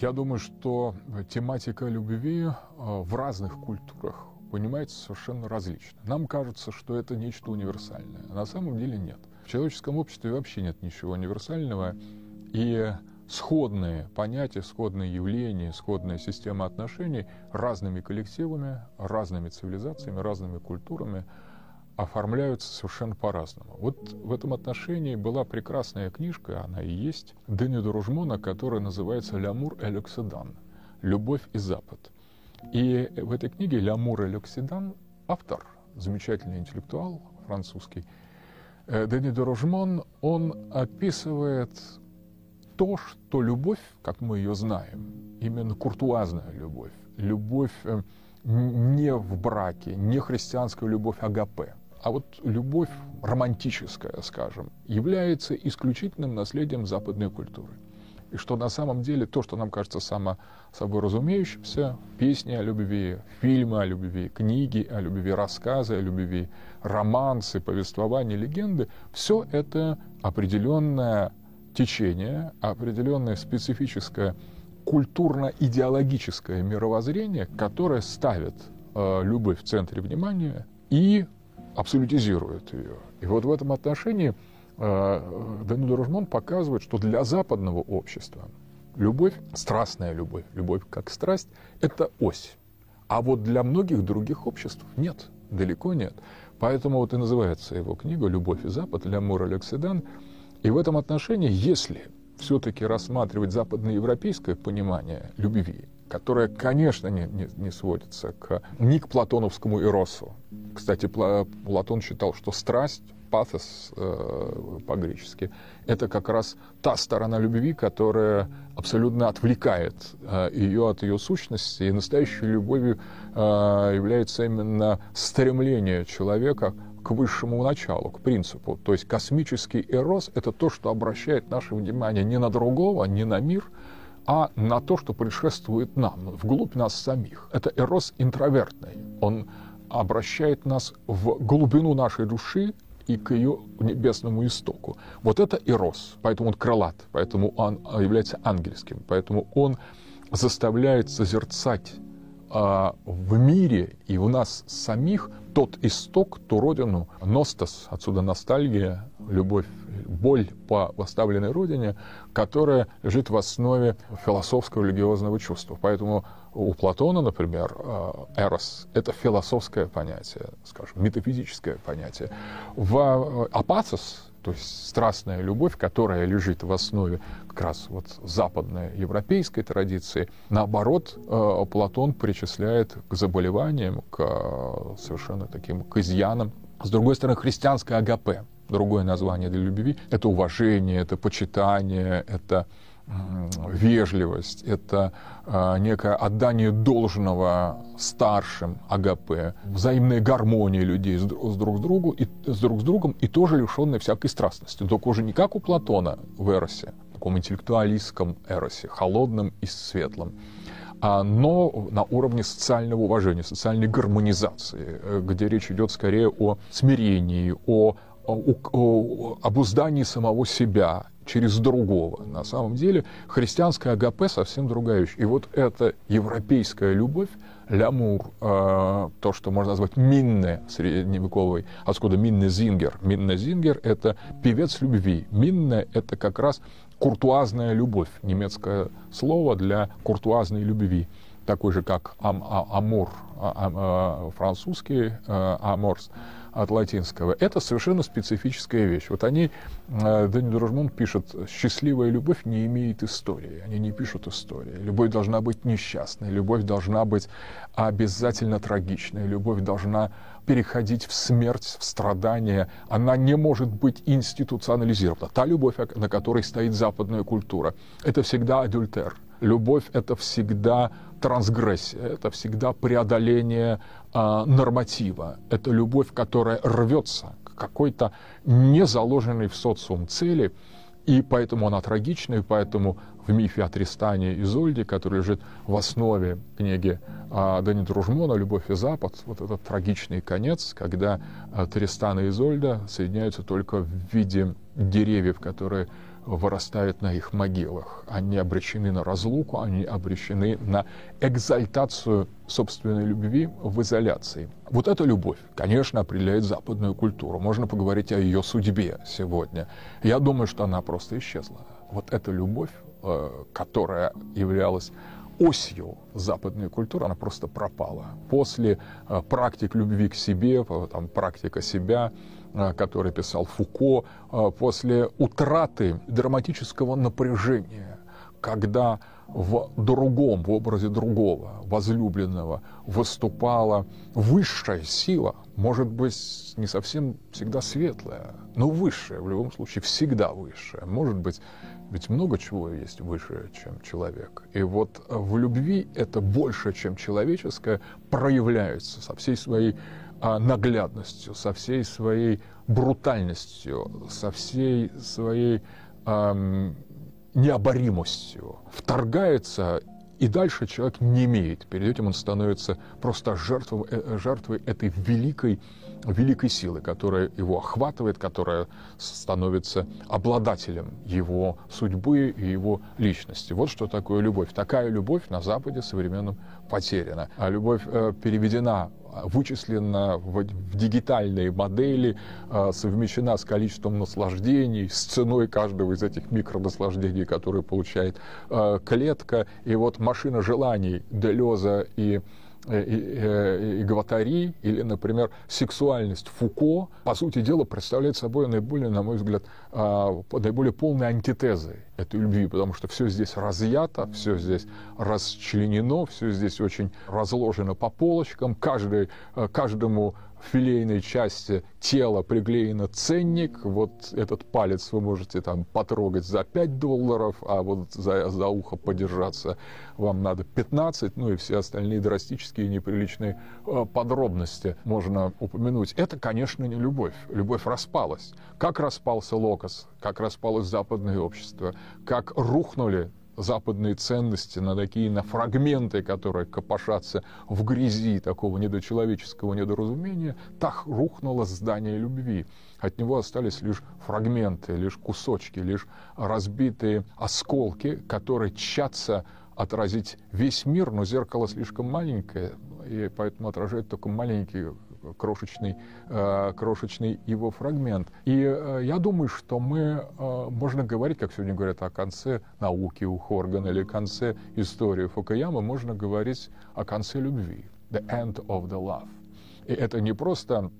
Я думаю, что тематика любви э, в разных культурах понимается совершенно различно. Нам кажется, что это нечто универсальное. А на самом деле нет. В человеческом обществе вообще нет ничего универсального. И сходные понятия, сходные явления, сходная система отношений разными коллективами, разными цивилизациями, разными культурами – оформляются совершенно по-разному. Вот в этом отношении была прекрасная книжка, она и есть, Дени Доружмона, которая называется «Лямур и Лексидан» — «Любовь и Запад». И в этой книге «Лямур и Лексидан» автор, замечательный интеллектуал французский, э, Дени Дорожмон, он описывает то, что любовь, как мы ее знаем, именно куртуазная любовь, любовь э, не в браке, не христианская любовь агапе, а вот любовь романтическая, скажем, является исключительным наследием западной культуры. И что на самом деле то, что нам кажется само собой разумеющимся, песни о любви, фильмы о любви, книги о любви, рассказы о любви, романсы, повествования, легенды, все это определенное течение, определенное специфическое культурно-идеологическое мировоззрение, которое ставит э, любовь в центре внимания и абсолютизирует ее. И вот в этом отношении э, Данил Ружман показывает, что для западного общества любовь, страстная любовь, любовь как страсть, это ось. А вот для многих других обществ нет, далеко нет. Поэтому вот и называется его книга «Любовь и Запад» для Мура Лекседан. И в этом отношении, если все-таки рассматривать западноевропейское понимание любви, которое, конечно, не, не, не сводится к, ни к платоновскому эросу. Кстати, Платон считал, что страсть, пафос э, по-гречески, это как раз та сторона любви, которая абсолютно отвлекает э, ее от ее сущности. И настоящей любовью э, является именно стремление человека к высшему началу, к принципу. То есть космический эрос — это то, что обращает наше внимание не на другого, не на мир, а на то, что предшествует нам, вглубь нас самих. Это эрос интровертный. Он обращает нас в глубину нашей души и к ее небесному истоку. Вот это эрос, поэтому он крылат, поэтому он является ангельским, поэтому он заставляет созерцать а, в мире и в нас самих тот исток, ту родину, ностос, отсюда ностальгия, любовь, боль по оставленной родине, которая лежит в основе философского религиозного чувства. Поэтому у Платона, например, э, эрос — это философское понятие, скажем, метафизическое понятие. В э, апатос, то есть страстная любовь, которая лежит в основе как раз вот западной европейской традиции, наоборот, э, Платон причисляет к заболеваниям, к совершенно таким к изъянам. С другой стороны, христианское агапе, другое название для любви, это уважение, это почитание, это вежливость, это э, некое отдание должного старшим АГП, взаимная гармония людей с, друг с другу и с друг с другом и тоже лишенная всякой страстности. Только уже не как у Платона в Эросе, таком интеллектуалистском Эросе, холодном и светлом, а, но на уровне социального уважения, социальной гармонизации, э, где речь идет скорее о смирении, о, о, о обуздании самого себя через другого. На самом деле христианская АГП совсем другая вещь. И вот эта европейская любовь, лямур, э, то, что можно назвать минне средневековой, откуда Минне Зингер. Минне Зингер — это певец любви. Минне — это как раз куртуазная любовь, немецкое слово для куртуазной любви такой же, как ам, а, амур, а, а, французский э, аморс, от латинского. Это совершенно специфическая вещь. Вот они, э, Дани Дружмон пишет, счастливая любовь не имеет истории. Они не пишут истории. Любовь должна быть несчастной, любовь должна быть обязательно трагичной, любовь должна переходить в смерть, в страдания. Она не может быть институционализирована. Та любовь, на которой стоит западная культура, это всегда адюльтер. Любовь — это всегда трансгрессия, это всегда преодоление э, норматива. Это любовь, которая рвется к какой-то не заложенной в социум цели, и поэтому она трагична, и поэтому в мифе о Тристане и Зольде, который лежит в основе книги э, Дани Дружмона «Любовь и Запад», вот этот трагичный конец, когда э, Тристан и Изольда соединяются только в виде деревьев, которые вырастают на их могилах. Они обречены на разлуку, они обречены на экзальтацию собственной любви в изоляции. Вот эта любовь, конечно, определяет западную культуру. Можно поговорить о ее судьбе сегодня. Я думаю, что она просто исчезла. Вот эта любовь, э, которая являлась осью западной культуры, она просто пропала. После э, практик любви к себе, там, практика себя, который писал Фуко, э, после утраты драматического напряжения, когда в другом, в образе другого, возлюбленного, выступала высшая сила, может быть, не совсем всегда светлая, но высшая, в любом случае, всегда высшая. Может быть, ведь много чего есть выше, чем человек. И вот в любви это больше, чем человеческое, проявляется со всей своей а, наглядностью, со всей своей брутальностью, со всей своей эм, необоримостью вторгается, и дальше человек не имеет. Перед этим он становится просто жертвой, э, жертвой этой великой, великой силы, которая его охватывает, которая становится обладателем его судьбы и его личности. Вот что такое любовь. Такая любовь на Западе современном потеряна. А любовь э, переведена вычислена в, в дигитальные модели, э, совмещена с количеством наслаждений, с ценой каждого из этих микронаслаждений, которые получает э, клетка. И вот машина желаний Делеза и и, и, э, Гватари, или, например, сексуальность Фуко, по сути дела, представляет собой наиболее, на мой взгляд, а, наиболее полные антитезы этой любви, потому что все здесь разъято, все здесь расчленено, все здесь очень разложено по полочкам, каждый, э, каждому филейной части тела приклеена ценник. Вот этот палец вы можете там потрогать за 5 долларов, а вот за, за ухо подержаться вам надо 15, ну и все остальные драстические неприличные э, подробности можно упомянуть. Это, конечно, не любовь. Любовь распалась. Как распался Локос, как распалось западное общество, как рухнули западные ценности, на такие на фрагменты, которые копошатся в грязи такого недочеловеческого недоразумения, так рухнуло здание любви. От него остались лишь фрагменты, лишь кусочки, лишь разбитые осколки, которые тщатся отразить весь мир, но зеркало слишком маленькое, и поэтому отражает только маленький крошечный, э, крошечный его фрагмент. И э, я думаю, что мы, э, можно говорить, как сегодня говорят, о конце науки у Хоргана или конце истории Фукуямы, можно говорить о конце любви. The end of the love. И это не просто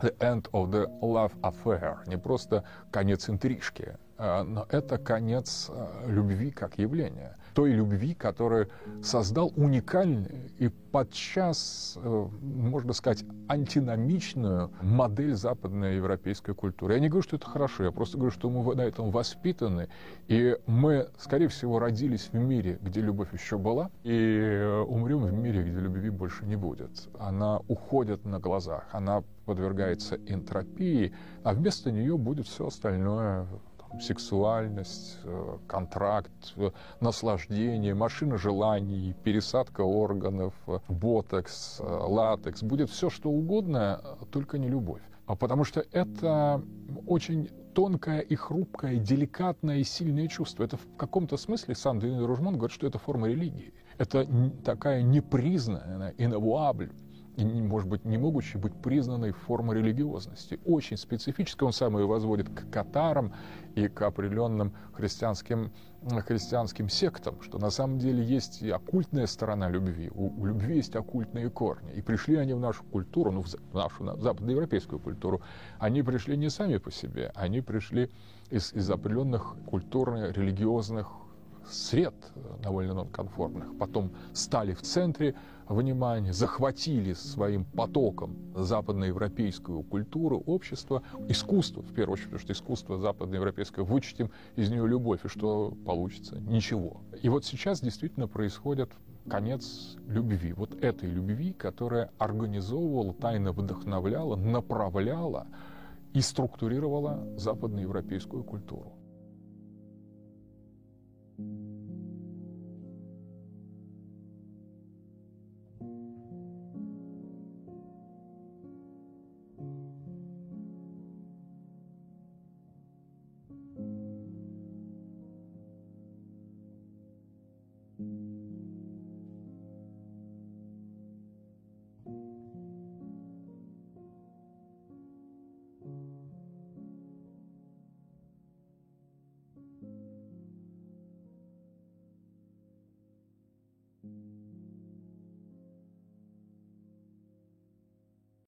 the end of the love affair, не просто конец интрижки, но это конец любви как явления – той любви, которую создал уникальную и подчас, э, можно сказать, антиномичную модель западной европейской культуры. Я не говорю, что это хорошо, я просто говорю, что мы на этом воспитаны, и мы, скорее всего, родились в мире, где любовь еще была, и э, умрем в мире, где любви больше не будет. Она уходит на глазах, она подвергается энтропии, а вместо нее будет все остальное сексуальность, э, контракт, э, наслаждение, машина желаний, пересадка органов, э, ботокс, латекс. Будет все, что угодно, только не любовь. А потому что это очень тонкое и хрупкое, деликатное и сильное чувство. Это в каком-то смысле сам Денис Ружман говорит, что это форма религии. Это такая непризнанная, инавуабль, может быть, не могущей быть признанной формой религиозности. Очень специфической. Он сам ее возводит к катарам и к определенным христианским, христианским сектам, что на самом деле есть и оккультная сторона любви. У, у любви есть оккультные корни. И пришли они в нашу культуру, ну, в нашу западноевропейскую культуру, они пришли не сами по себе, они пришли из, из определенных культурно-религиозных сред довольно нонконформных, потом стали в центре внимания, захватили своим потоком западноевропейскую культуру, общество, искусство, в первую очередь, потому что искусство западноевропейское, вычтем из нее любовь, и что получится? Ничего. И вот сейчас действительно происходит конец любви, вот этой любви, которая организовывала, тайно вдохновляла, направляла и структурировала западноевропейскую культуру. Thank you.